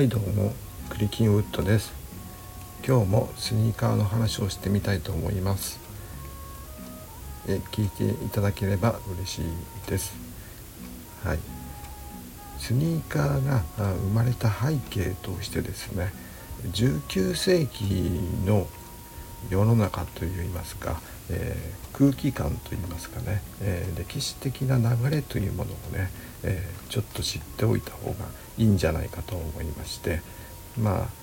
はいどうもクリキンウッドです。今日もスニーカーの話をしてみたいと思います。え聞いていただければ嬉しいです。はい。スニーカーが生まれた背景としてですね19世紀の世の中といいますか、えー、空気感といいますかね、えー、歴史的な流れというものをね、えー、ちょっと知っておいた方がいいんじゃないかと思いましてまあ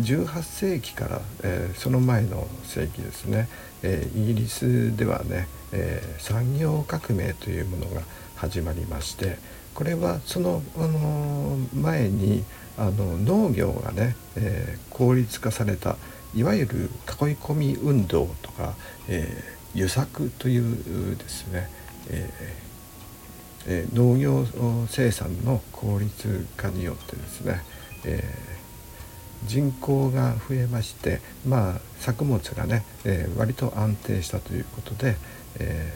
18世紀から、えその前の世紀ですね、えイギリスではね、え産業革命というものが始まりましてこれはその、あの前にあの農業がね、え効率化されたいわゆる囲い込み運動とか、えー、輸作というですね、えーえー、農業生産の効率化によってですね、えー、人口が増えましてまあ作物がね、えー、割と安定したということで、え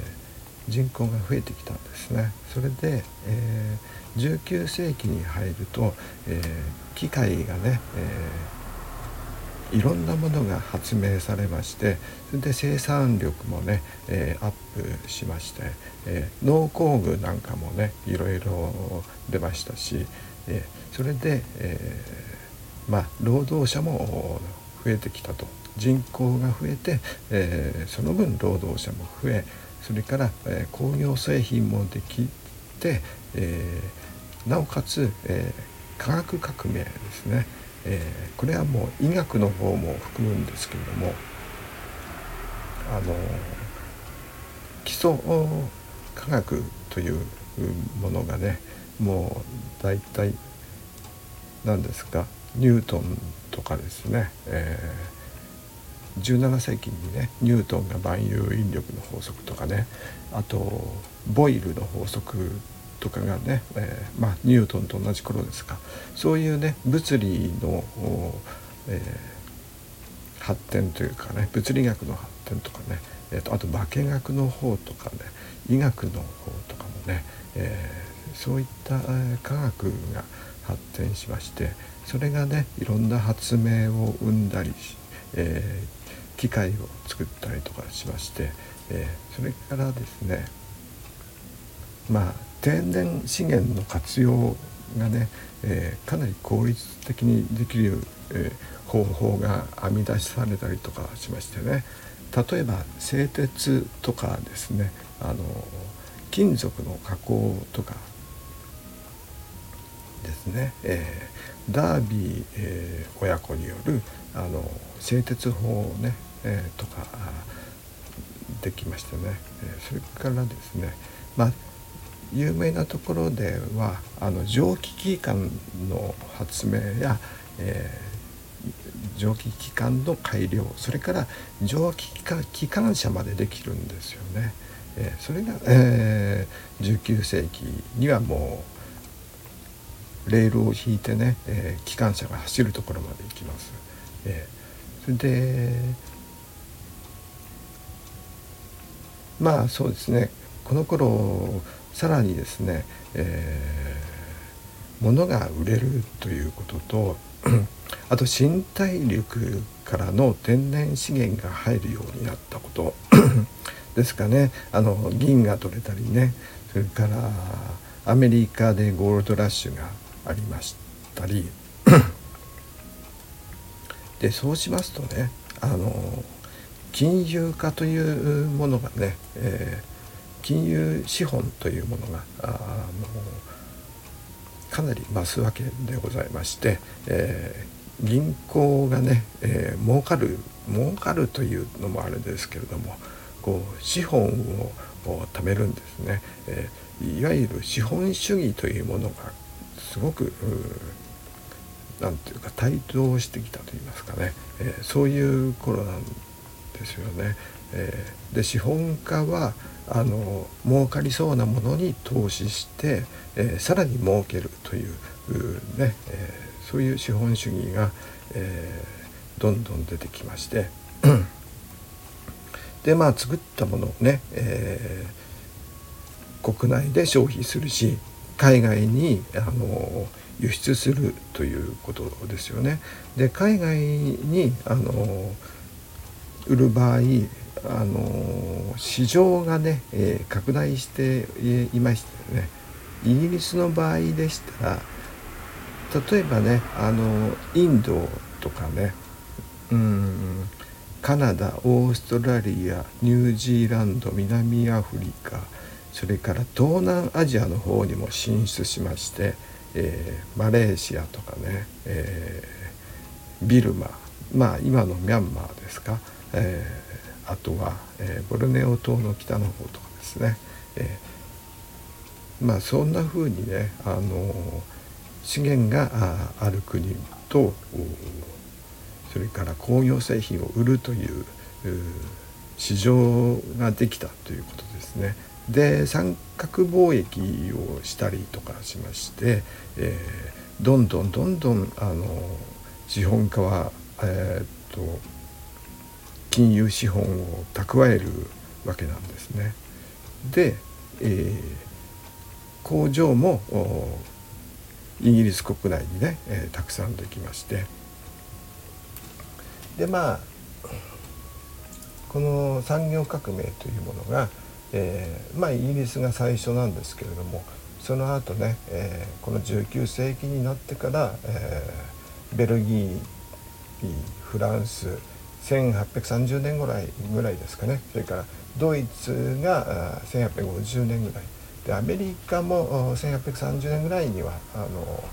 ー、人口が増えてきたんですね。それで、えー、19世紀に入ると、えー、機械がね、えーいろんなものが発明されましてそれで生産力もね、えー、アップしまして、えー、農工具なんかもねいろいろ出ましたし、えー、それで、えまあ労働者も増えてきたと。人口が増えて、えその分労働者も増えそれから、え工業製品もできて、えなおかつ、え科学革命ですね。えー、これはもう医学の方も含むんですけれどもあの基礎科学というものがねもう大体何ですかニュートンとかですね、えー、17世紀にねニュートンが万有引力の法則とかねあとボイルの法則とかがね、えー、まあ、ニュートンと同じ頃ですか。そういうね物理の、えー、発展というかね物理学の発展とかね、えーと、あと化学の方とかね医学の方とかもね、えー、そういった、え科学が発展しましてそれがねいろんな発明を生んだりし、え機械を作ったりとかしまして、えそれからですねまあ天然資源の活用がね、えー、かなり効率的にできる、えー、方法が編み出されたりとかしましてね。例えば製鉄とかですねあの金属の加工とかですね、えー、ダービー、えー、親子によるあの製鉄法ね、えー、とかできましてね、それからですねまあ有名なところではあの蒸気機関の発明や、えー、蒸気機関の改良それから蒸気機関車までできるんですよね。えー、それが、えー、19世紀にはもうレールを引いてね、えー、機関車が走るところまで行きます。えー、それでまあそうですねこの頃さらにですね、えー、物が売れるということと あと新大陸からの天然資源が入るようになったこと。ですかね。あの銀が取れたりねそれからアメリカでゴールドラッシュがありましたり。でそうしますとねあの金融化というものがね、えー金融資本というものがあのかなり増すわけでございまして、えー、銀行がね、えー、儲かる儲かるというのもあれですけれどもこう資本を貯めるんですね、えー、いわゆる資本主義というものがすごく何ていうか台頭してきたといいますかね、えー、そういう頃なんですよね。えー、で資本家はあの儲かりそうなものに投資して、えー、さらに儲けるというね、えー、そういう資本主義が、えー、どんどん出てきまして でまあ作ったものをね、えー、国内で消費するし海外にあの輸出するということですよね。で海外にあの売る場合あの市場がね、えー、拡大していましたよね。イギリスの場合でしたら例えばねあのインドとかねうんカナダオーストラリアニュージーランド南アフリカそれから東南アジアの方にも進出しまして、えー、マレーシアとかね、えー、ビルマまあ今のミャンマーですか、えー、あとは、えボルネオ島の北の方とかですね、えまあそんな風にねあの資源がある国とそれから工業製品を売るという市場ができたということですね。で三角貿易をしたりとかしまして、えー、どんどんどんどんあの資本家は、えー、っと金融資本を蓄えるわけなんですね。で、えー、工場もイギリス国内にね、えー、たくさんできましてでまあこの産業革命というものがえー、まあイギリスが最初なんですけれどもその後ね、えー、この19世紀になってから、えー、ベルギーフランス1830年ぐらいぐらいですかね。それからドイツが1850年ぐらい。でアメリカも1830年ぐらいにはあの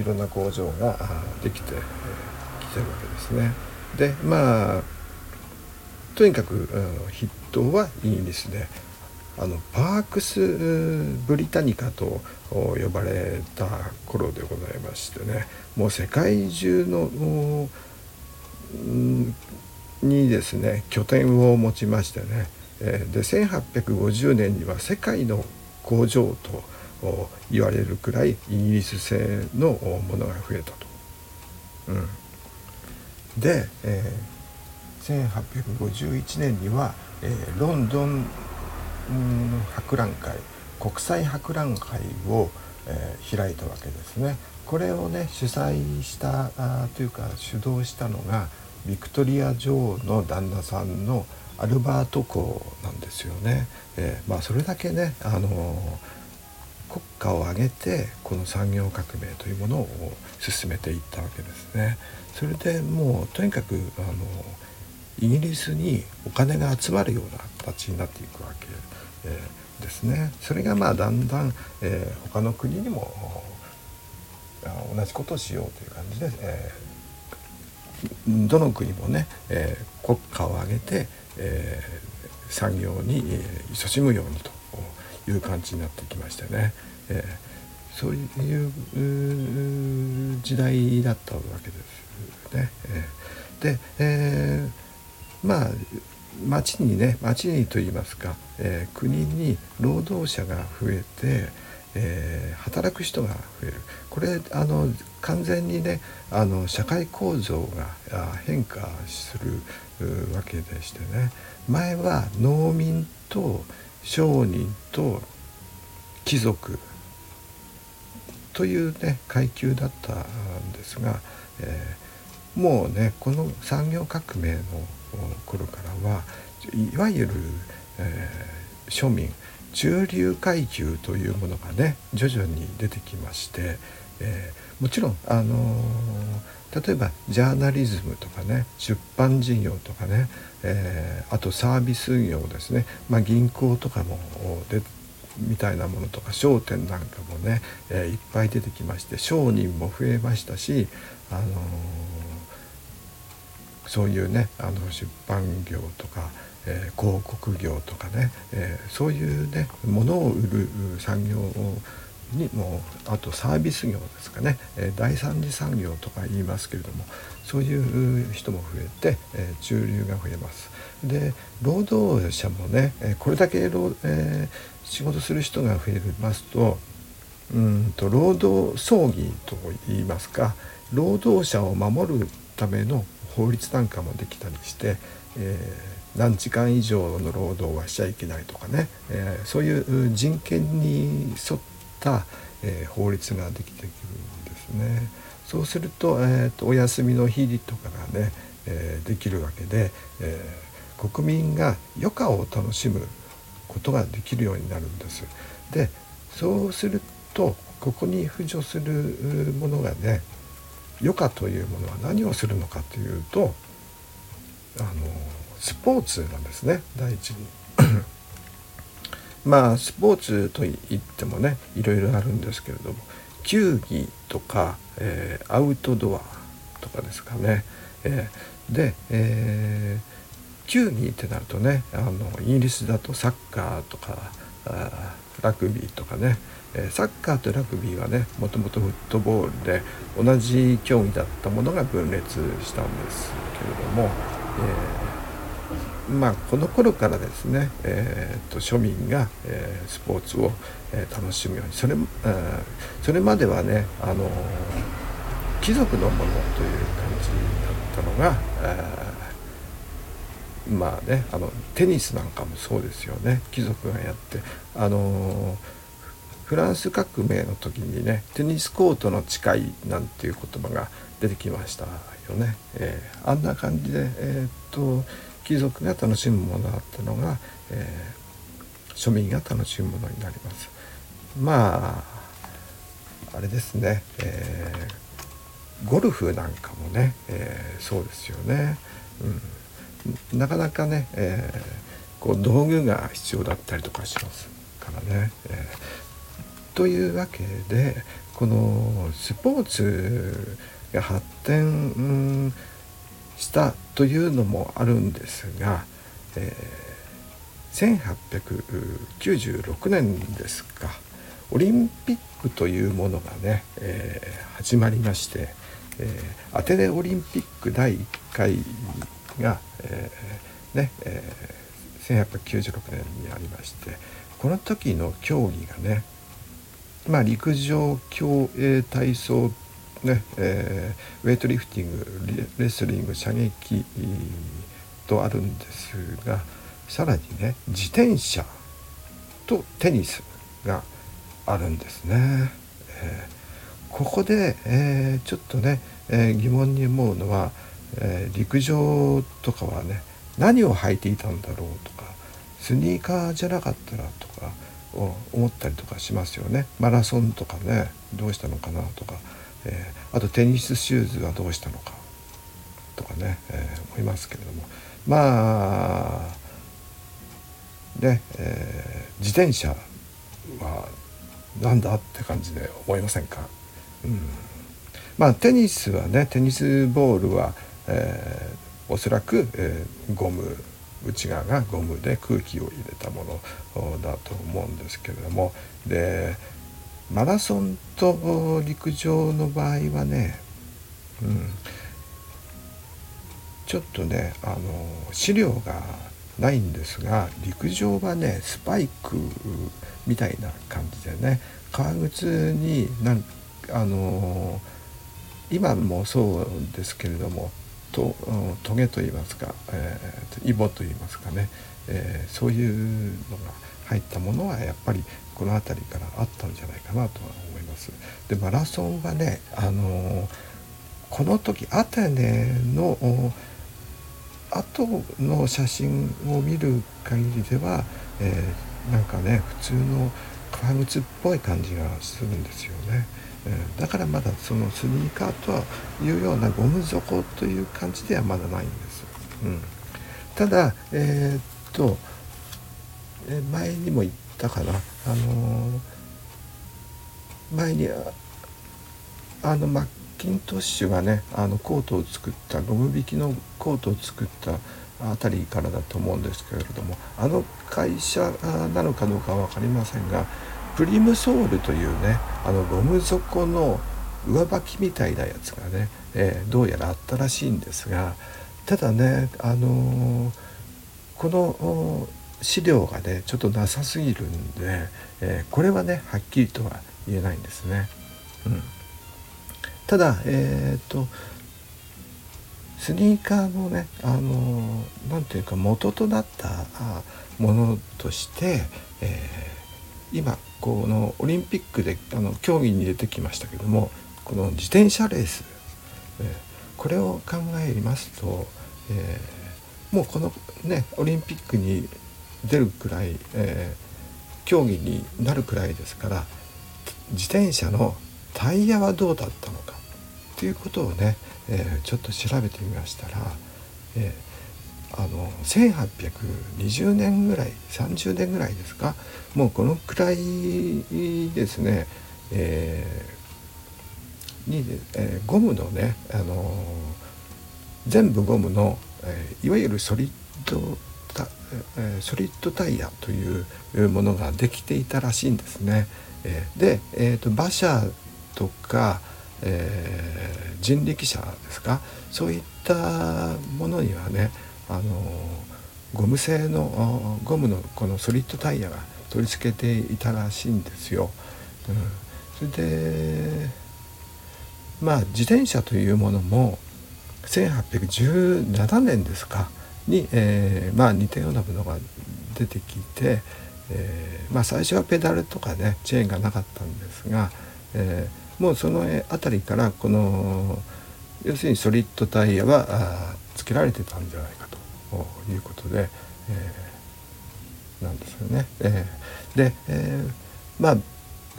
いろんな工場ができてき、てるわけですね。でまあとにかく筆頭はイギリスであのパークス・ブリタニカと呼ばれた頃でございましてね。もう世界中のにですね拠点を持ちましてねえで1850年には世界の工場と言われるくらいイギリス製のものが増えたと。うん、で、えー、1851年には、えー、ロンドン博覧会国際博覧会を、えー、開いたわけですね。これをね主催したあというか主導したのがビクトリア女王の旦那さんのアルバート公なんですよね。えー、まあそれだけねあのー、国家を挙げてこの産業革命というものを進めていったわけですね。それでもうとにかくあのイギリスにお金が集まるような形になっていくわけえ、ですねそれがまあだんだん、え、他の国にも同じことをしようという感じで、えー、どの国もね、えー、国家を挙げて、えー、産業に、えー、勤しむようにという感じになってきましてね、えー、そういう時代だったわけですね。えー、で、えー、まあ町にね町にといいますか、えー、国に労働者が増えて、えー、働く人が増えるこれあの完全にねあの社会構造が変化するわけでしてね。前は農民と商人と貴族というね階級だったんですが、えー、もうねこの産業革命の頃からはいわゆる、えー、庶民中流階級というものがね徐々に出てきまして、えー、もちろん、あのー、例えばジャーナリズムとかね出版事業とかね、えー、あとサービス業ですね、まあ、銀行とかもでみたいなものとか商店なんかもね、えいっぱい出てきまして商人も増えましたし、あのそういうねあの出版業とか、え、広告業とかね、え、そういうねものを売る産業にもあとサービス業ですかね、えー、第三次産業とか言いますけれどもそういう人も増えて、えー、中流が増えます。で労働者もね、えー、これだけ労、え、仕事する人が増えますとうんと労働葬儀と言いますか労働者を守るための法律なんかもできたりして、えー、何時間以上の労働はしちゃいけないとかね、えー、そういう人権に沿った、えー、法律ができてくるんですね。そうすると,、えーと、お休みの日とかがね、えー、できるわけで、えー、国民が余暇を楽しむことができるようになるんです。でそうするとここに浮上するものがね余暇というものは何をするのかというとあのスポーツなんですね第一に。まあスポーツといってもねいろいろあるんですけれども球技とか、えー、アウトドアとかですかね。えー、で、えー、球技ってなるとねあのイギリスだとサッカーとかラグビーとかね、えサッカーとラグビーはねもともとフットボールで同じ競技だったものが分裂したんですけれども、えー、まあこの頃からですね、えーと、庶民が、えー、スポーツを、えー、楽しむようにそれ,、えー、それまではねあの貴族のものという感じだったのが、えー、まあねあのテニスなんかもそうですよね貴族がやってあのフランス革命の時にねテニスコートの誓いなんていう言葉が出てきましたよね。えー、あんな感じで、えー、っと貴族が楽しむものだったのが、えー、庶民が楽しむものになります。まああれですね、えー、ゴルフなんかもね、えー、そうですよね。うん、なかなかね、えー、こう道具が必要だったりとかしますからね。えというわけでこのスポーツが発展したというのもあるんですが、えー、1896年ですかオリンピックというものがね、えー、始まりまして、えー、アテネオリンピック第1回が、えーねえー、1896年にありましてこの時の競技がねまあ、陸上競泳体操ねえー、ウェイトリフティングレスリング射撃とあるんですがさらにね自転車とテニスがあるんですね。えー、ここで、えー、ちょっとね、え疑問に思うのは、え陸上とかはね何を履いていたんだろうとかスニーカーじゃなかったらとかを思ったりとかしますよね。マラソンとかねどうしたのかなとか。えー、あとテニスシューズはどうしたのか？とかね、えー、思いますけれども。まあね、えー、自転車はなんだって感じで思いませんか、うん、まあテニスはねテニスボールは、えー、おそらく、えー、ゴム内側がゴムで空気を入れたものだと思うんですけれども。でマラソンと陸上の場合はね、うん、ちょっとねあの資料がないんですが陸上はねスパイクみたいな感じでね革靴になんあの今もそうですけれどもとトゲといいますか、えー、イボといいますかね、えー、そういうのが入ったものはやっぱりこの辺りからあったんじゃないかなとは思います。でマラソンはねあのこの時アテネの後の写真を見る限りでは、えー、なんかね普通の革靴っぽい感じがするんですよね。だからまだそのスニーカーというようなゴム底という感じではまだないんです。うん、ただえー、っと前にも言ったかなあの前にあのマッキントッシュがねあのコートを作ったゴム引きのコートを作ったあたりからだと思うんですけれどもあの会社なのかどうかは分かりませんがプリムソールというねあのゴム底の上履きみたいなやつがね、えー、どうやらあったらしいんですがただねあのー、この資料がねちょっとなさすぎるんで、えー、これはねはっきりとは言えないんですね。うん、ただえっ、とスニーカーのねあの何ていうか元となったものとして、え今このオリンピックであの競技に出てきましたけどもこの自転車レース、えー、これを考えますと、えー、もうこのねオリンピックに出るくらい、えー、競技になるくらいですから自転車のタイヤはどうだったのかということをね、えー、ちょっと調べてみましたら、えー、あの1820年ぐらい30年ぐらいですかもうこのくらいですね、えー、に、えー、ゴムのね、あの全部ゴムの、えいわゆるソリッドえソリッドタイヤというものができていたらしいんですね。えで、えーと、馬車とか、えー、人力車ですか？そういったものにはねあのゴム製のゴムのこのソリッドタイヤが取り付けていたらしいんですよ。うん、それでまあ自転車というものも1817年ですか？に、えー、まあ似たようなものが出てきて、えー、まあ最初はペダルとかねチェーンがなかったんですが、えー、もうその辺りからこの要するにソリッドタイヤはあつけられてたんじゃないかということで、えー、なんですよね。えー、で、えー、まあ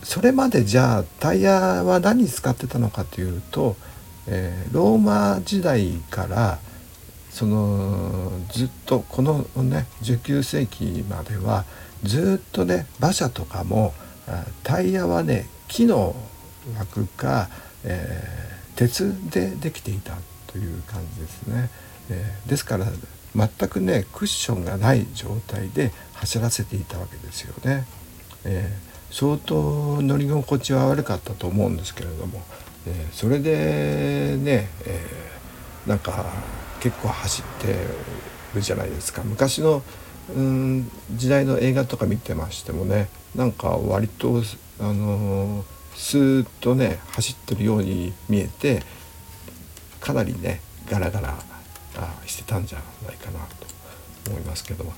それまでじゃあタイヤは何使ってたのかというと、えー、ローマ時代からそのずっとこのね19世紀まではずっとね馬車とかもタイヤはね木の枠か、えー、鉄でできていたという感じですね。えー、ですから全くねクッションがない状態で走らせていたわけですよね。えー、相当乗り心地は悪かったと思うんですけれども、え、それでね、え、なんか結構走ってるじゃないですか。昔のうん時代の映画とか見てましてもねなんか割とあのスーッとね走ってるように見えてかなりねガラガラしてたんじゃないかなと思いますけど。も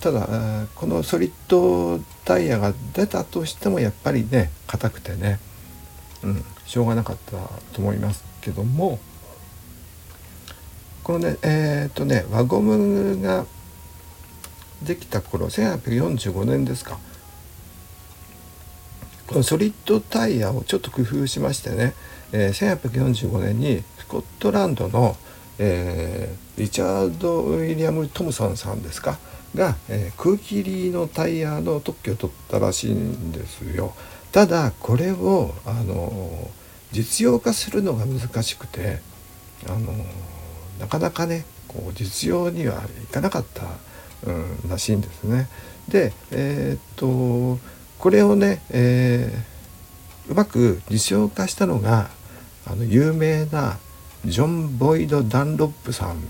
ただこのソリッドタイヤが出たとしてもやっぱりね硬くてね、うん、しょうがなかったと思いますけどもこのねえっ、とね輪ゴムができた頃1845年ですかこのソリッドタイヤをちょっと工夫しましてね、えー、1845年にスコットランドの、えー、リチャード・ウィリアム・トムソンさんですかが、えー、空気入りのタイヤの特許を取ったらしいんですよ。ただこれをあの実用化するのが難しくてあのなかなかねこう実用にはいかなかった、うん、らしいんですね。でえー、っとこれをね、えー、うまく実用化したのがあの有名なジョン・ボイド・ダンロップさん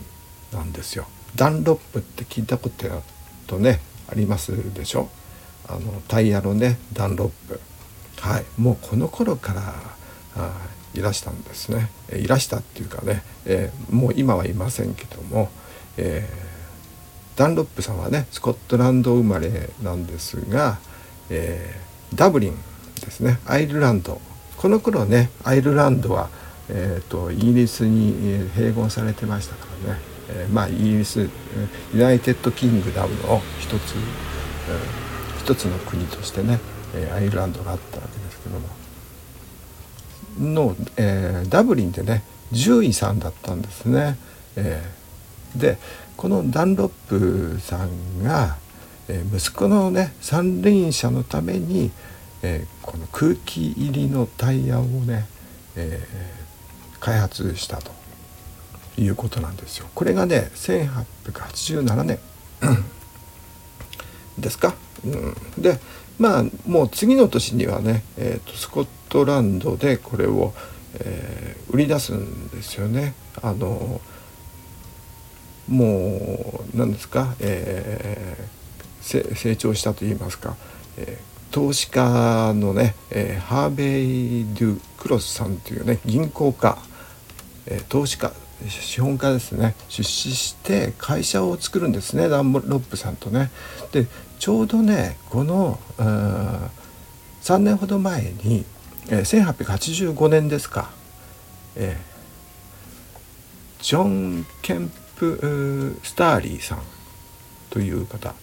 なんですよ。ダンロップって聞いたこととねありますでしょ？あのタイヤのねダンロップはいもうこの頃からいらしたんですね。えいらしたっていうかね、え、もう今はいませんけども、え、ダンロップさんはねスコットランド生まれなんですが、え、ダブリンですね。アイルランド。この頃ねアイルランドは、えーと、イギリスに併合されてましたからね、えー、まあイギリス United Kingdom の一つ、えー、一つの国としてねアイルランドがあったわけですけども。の、えー、ダブリンでね獣医さんだったんですね。えー、でこのダンロップさんが、えー、息子のね三輪車のために、えー、この空気入りのタイヤをね、えー、開発したということなんですよ。これがね1887年 ですか？うん、でまあもう次の年にはね、えーと、スコットランドでこれを、えー、売り出すんですよね。あのもう何ですか、えー、成長したと言いますか、えー、投資家のね、えー、ハーベイ・デュ・クロスさんというね銀行家、えー、投資家資本家ですね出資して会社を作るんですねダンロップさんとね。でちょうどねこの3年ほど前に、えー、1885年ですか、えー、ジョン・ケンプ・スターリーさんという方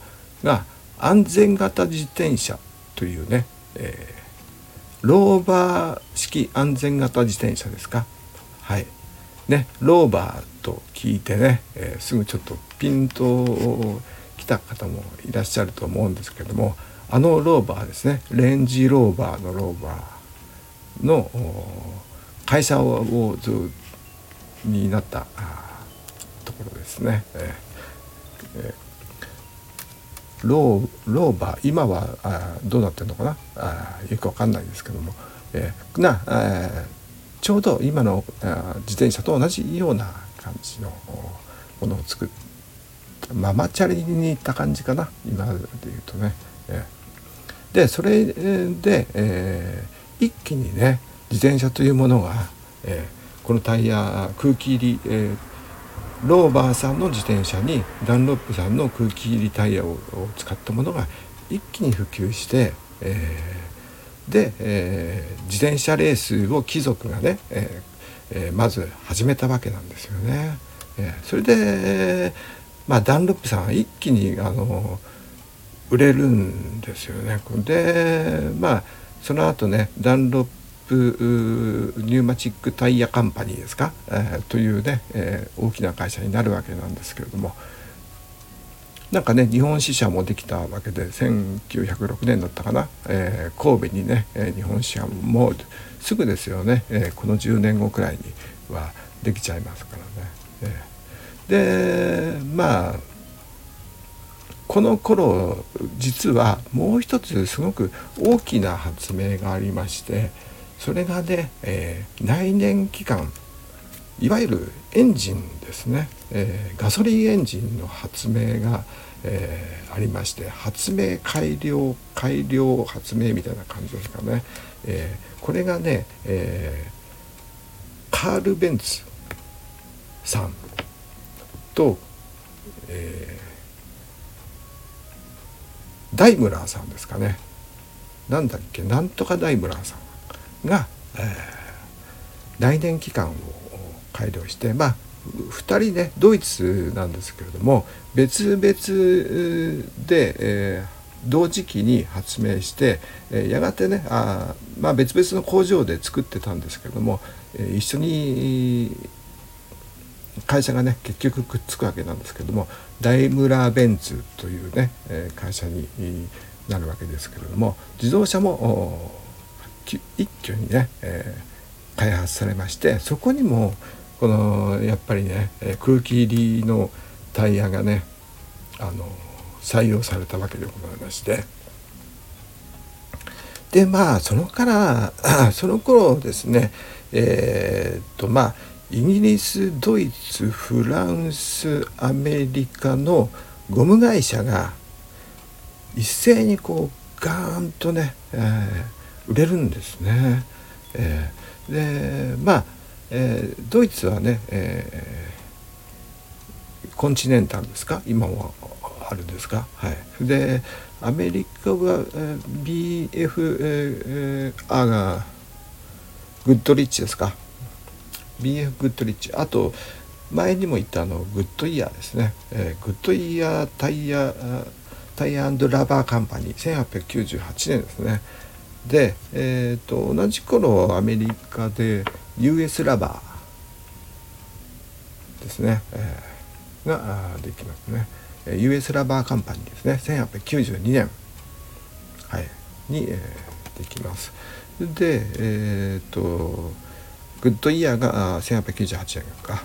が安全型自転車というね、えー、ローバー式安全型自転車ですか。はい。ねローバーと聞いてね、えー、すぐちょっとピンと来た方もいらっしゃると思うんですけどもあのローバーですねレンジローバーのローバーの会社をずになったところですね。えーえー、ローローバー今はあどうなってるのかな？あよくわかんないですけども、えー、な、えー、ちょうど今のあ自転車と同じような感じのものを作ってママチャリに行った感じかな今で言うとね。でそれで、えー、一気にね自転車というものが、えー、このタイヤ空気入り、えー、ローバーさんの自転車にダンロップさんの空気入りタイヤを使ったものが一気に普及して、えー、で、えー、自転車レースを貴族がね、えーえー、まず始めたわけなんですよね。えー、それで、まあ、ダンロップさん一気にあの売れるんですよね。でまあその後ねダンロップニューマチックタイヤカンパニーですか、えー、というね、えー、大きな会社になるわけなんですけれどもなんかね日本支社もできたわけで1906年だったかな、えー、神戸にね、え日本支社もすぐですよね、えこの10年後くらいにはできちゃいますからね。えでまあこの頃実はもう一つすごく大きな発明がありましてそれがね、えー、内燃機関いわゆるエンジンですね、えー、ガソリンエンジンの発明が、えー、ありまして発明改良改良発明みたいな感じですかね、え、これがね、えカール・ベンツさんと、えダイムラーさんですかね。なんだっけなんとかダイムラーさんが、えー、来年期間を改良してまあ2人ねドイツなんですけれども別々で、えー、同時期に発明して、え、やがてねあ、まあ、別々の工場で作ってたんですけれども、え、一緒に会社がね結局くっつくわけなんですけどもダイムラーベンツというね、え会社になるわけですけれども自動車も一挙にね、え、開発されましてそこにもこのやっぱりね空気入りのタイヤがねあの採用されたわけでございまして。でまあそのから その頃ですねえー、っとまあイギリスドイツフランスアメリカのゴム会社が一斉にこうガーンとね、えー、売れるんですね。えー、でまあ、えー、ドイツはね、えー、コンチネンタルですか？今はあるんですか？はい。でアメリカは、えー、BFR がグッドリッチですか？BF グッドリッチあと前にも言ったあのグッドイヤーですね、えー、グッドイヤータイヤタイヤラバーカンパニー。1898年ですね。で、えーと、同じ頃アメリカで US ラバーですね、えー、ができますね。US ラバーカンパニーですね。1892年、はい、に、えー、できます。でえっ、ー、とグッドイヤーが1898年か。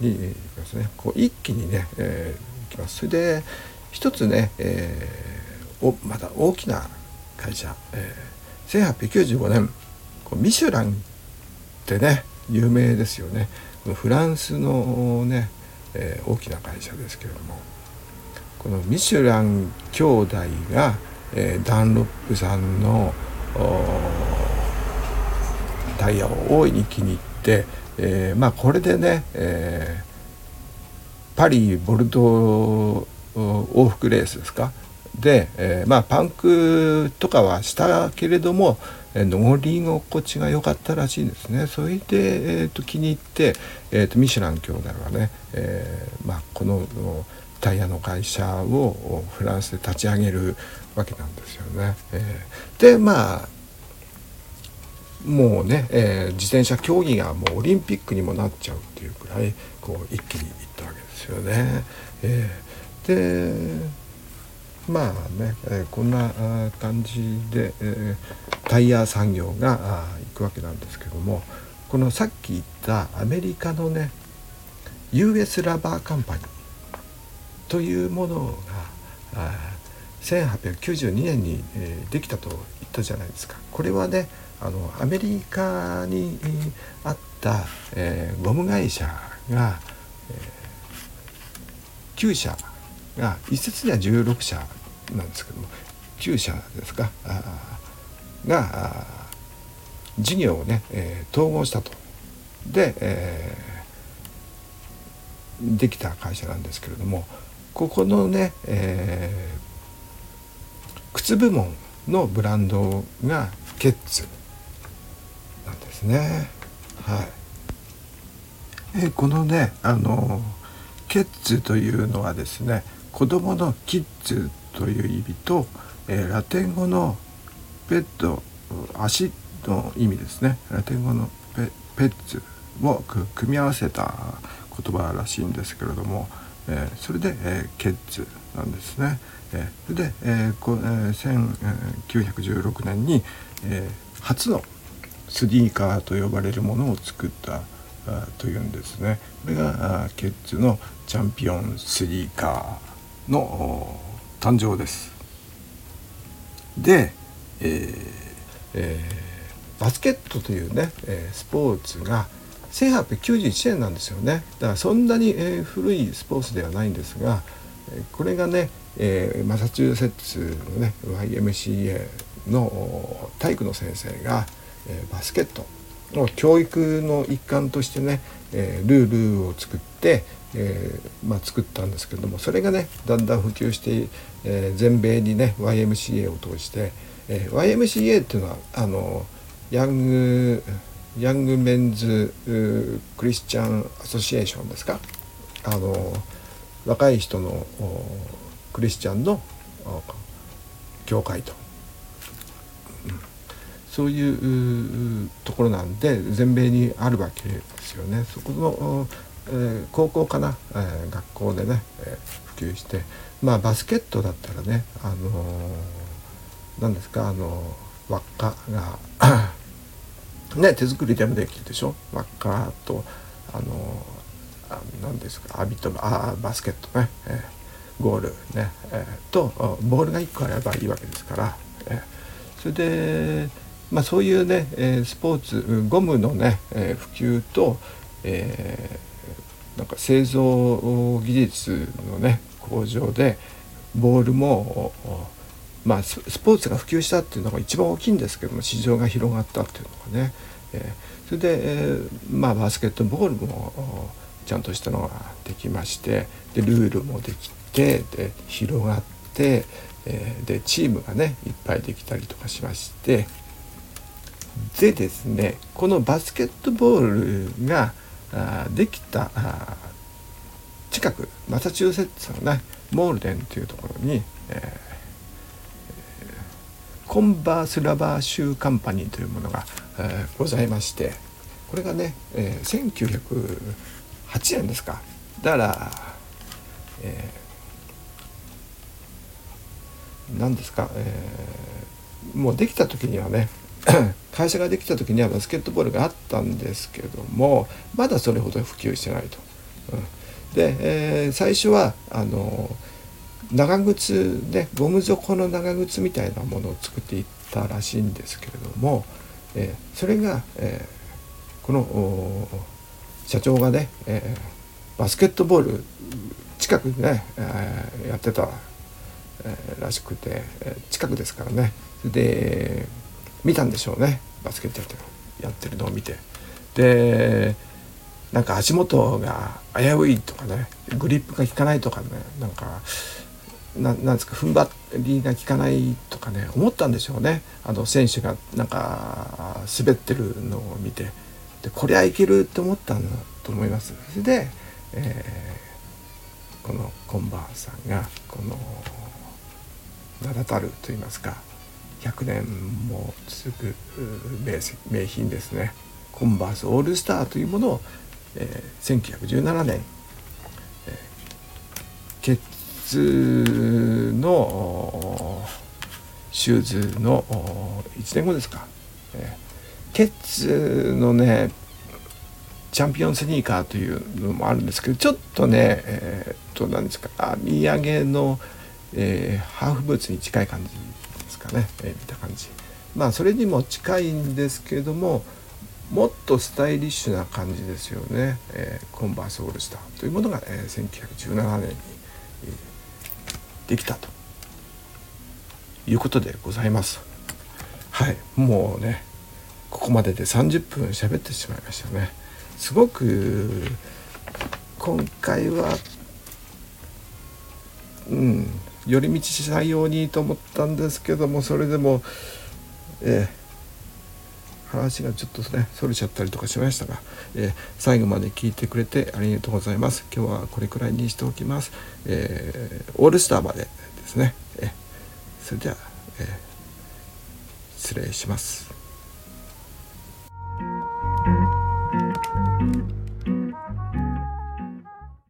にいきますね。こう一気にね、えー、いきます。それで一つね、えー、おまだ大きな会社、えー、1895年こうミシュランってね有名ですよね。フランスのね、えー、大きな会社ですけれども。このミシュラン兄弟が、えー、ダンロップさんのおタイヤを大いに気に入って、えー、まあこれでね、えー、パリボルドー往復レースですか？で、えー、まあパンクとかはしたけれども乗り心地が良かったらしいんですねそれで、えーと、気に入って、えーと、ミシュラン兄弟はね、えーまあ、このタイヤの会社をフランスで立ち上げるわけなんですよね。えー、でまあもうね、えー、自転車競技がもうオリンピックにもなっちゃうっていうくらいこう一気にいったわけですよね。えー、でまあね、えー、こんな感じで、えー、タイヤ産業がいくわけなんですけどもこのさっき言ったアメリカのね US ラバーカンパニーというものが1892年に、えー、できたと言ったじゃないですか。これはねあのアメリカにあった、えー、ゴム会社が、えー、9社が一説には16社なんですけども9社ですかが事業をね、えー、統合したと。で、えー、できた会社なんですけれどもここのね、えー、靴部門のブランドがケッツですね。はい、えこのねあのケッツというのはですね子供のキッズという意味と、え、ラテン語のペット足の意味ですねラテン語のペペッツを組み合わせた言葉らしいんですけれども、えー、それで、えー、ケッツなんですね。えー、で、えーこえー、1916年に、えー、初のスニーカーと呼ばれるものを作ったというんですね。これがケッツのチャンピオンスニーカーの誕生です。で、えーえー、バスケットというね、えー、スポーツが1891年なんですよねだからそんなに、えー、古いスポーツではないんですがこれがね、えー、マサチューセッツのね YMCA の体育の先生が、え、バスケット。の教育の一環としてね、え、ルールを作って、えまあ、作ったんですけれどもそれがねだんだん普及して、え、全米にね YMCA を通して、え、YMCA っていうのはあのヤングヤングメンズクリスチャンアソシエーションですか？あの若い人のクリスチャンの教会と、うん、そういうところなんで全米にあるわけですよね。そこのえー、高校かな、えー、学校でね、えー、普及してまあバスケットだったらねあの何ですかあの輪っかが ね手作りでもできるでしょ？輪っかとあの何ですか網とあバスケットね、えー、ゴールね、えー、とボールが1個あればいいわけですから、えー、それでまあそういうね、えー、スポーツゴムのね、えー、普及と、えー、なんか製造技術のね工場でボールもまあスポーツが普及したっていうのが一番大きいんですけども市場が広がったっていうのがね、えー、それで、えー、まあバスケットボールもちゃんとしたのができましてでルールもできてで広がって、えー、でチームがねいっぱいできたりとかしましてでですねこのバスケットボールができた近くマサチューセッツのねモールデンというところに、えー、コンバースラバーシューカンパニーというものが、えー、ございましてこれがね、えー、1908年ですか。だから、えー、何ですか、えー、もうできた時にはね 会社ができた時にはバスケットボールがあったんですけどもまだそれほど普及してないと。うん、で、えー、最初はあの長靴ねゴム底の長靴みたいなものを作っていったらしいんですけれども、えー、それが、えー、この社長がね、えバスケットボール近くでね、えやってた、えらしくてえ近くですからねで見たんでしょうね。バスケットやってるやってるのを見て。でなんか足元が危ういとかね。グリップが効かないとかね。なんかななんですか踏ん張りが効かないとかね。思ったんでしょうね。あの選手がなんか滑ってるのを見て。でこりゃいけるって思ったんだと思います。それで、えー、このコンバーさんがこの名だたると言いますか。100年も続く名品ですね。コンバースオールスターというものを、えー、1917年、えー、ケッツのシューズの1年後ですか、えー、ケッツのねチャンピオンスニーカーというのもあるんですけどちょっとねえー、っと何ですか土産の、えー、ハーフブーツに近い感じかね、えー、見た感じ。まあそれにも近いんですけどももっとスタイリッシュな感じですよね、えー、コンバースオールスターというものが、えー、1917年に、えー、できたと。いうことでございます。はい。もうねここまでで30分喋ってしまいましたね。すごく今回はうん。寄り道しないようにと思ったんですけどもそれでも、えー、話がちょっとねそれちゃったりとかしましたが、えー、最後まで聞いてくれてありがとうございます。今日はこれくらいにしておきます、えー、オールスターまでですね、えそれでは、え失礼します。